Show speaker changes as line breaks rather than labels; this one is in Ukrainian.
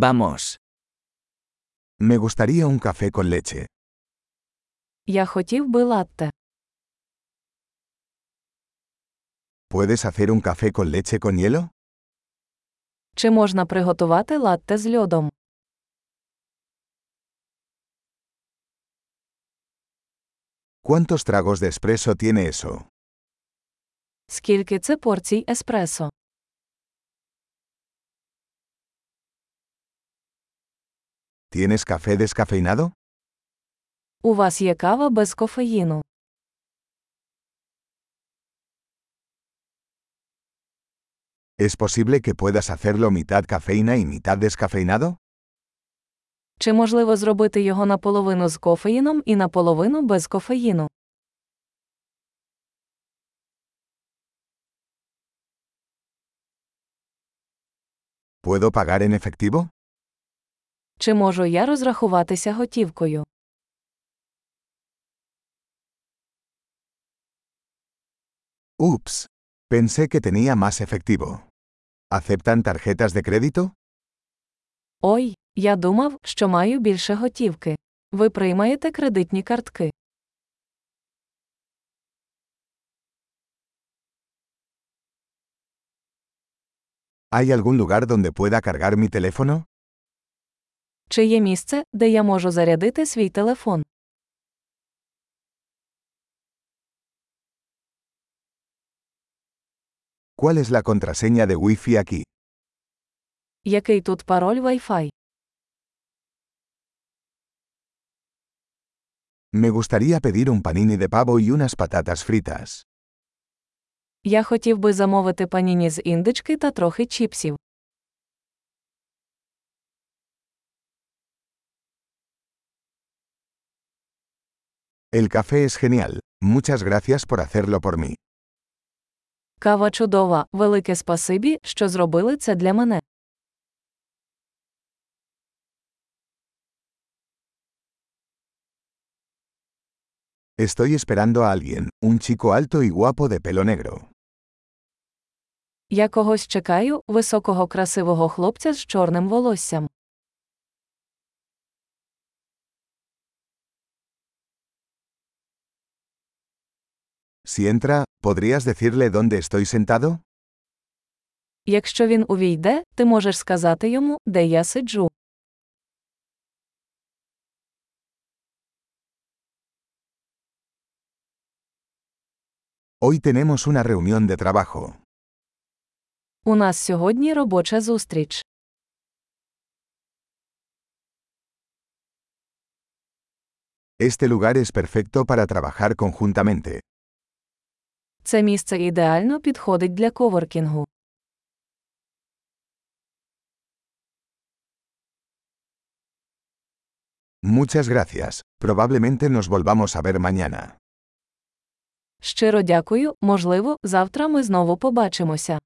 Vamos.
Me gustaría un café con leche.
Я хотів би латте.
¿Puedes hacer un café con leche con hielo?
Чи можна приготувати латте з льодом?
¿Cuántos tragos de espresso tiene eso?
Скільки це порцій еспресо?
¿Tienes café descafeinado?
У вас є кава без кофеїну.
¿Es posible que puedas hacerlo mitad cafeína y mitad descafeinado?
Чи можливо зробити його наполовину з кофеїном і наполовину без кофеїну?
¿Puedo pagar en efectivo?
Чи можу я розрахуватися готівкою?
Ups. Pensé que tenía más efectivo. ¿Aceptan tarjetas de crédito?
Ой, я думав, що маю більше готівки. Ви приймаєте кредитні картки.
¿Hay algún lugar donde pueda cargar mi teléfono?
Чи є місце, де я можу зарядити свій телефон?
¿Cuál es la contraseña de Wi-Fi aquí?
Який тут пароль Wi-Fi?
Me gustaría pedir un panini de pavo y unas patatas fritas.
Я хотів би замовити паніні з індички та трохи чіпсів.
El café es genial. Muchas gracias por hacerlo por mí.
Кава чудова, велике спасибі, що зробили це для мене.
Estoy esperando a alguien, un chico alto y guapo de pelo negro.
Я когось чекаю, високого красивого хлопця з чорним волоссям.
Si entra, ¿podrías decirle dónde estoy sentado?
Якщо він увійде, ти можеш сказати йому, де я сиджу.
Hoy tenemos una reunión de trabajo.
У нас сьогодні робоча зустріч.
Este lugar es perfecto para trabajar conjuntamente.
Це місце ідеально підходить для коворкінгу.
Muchas gracias. Probablemente nos volvamos a ver mañana.
Щиро дякую, можливо, завтра ми знову побачимося.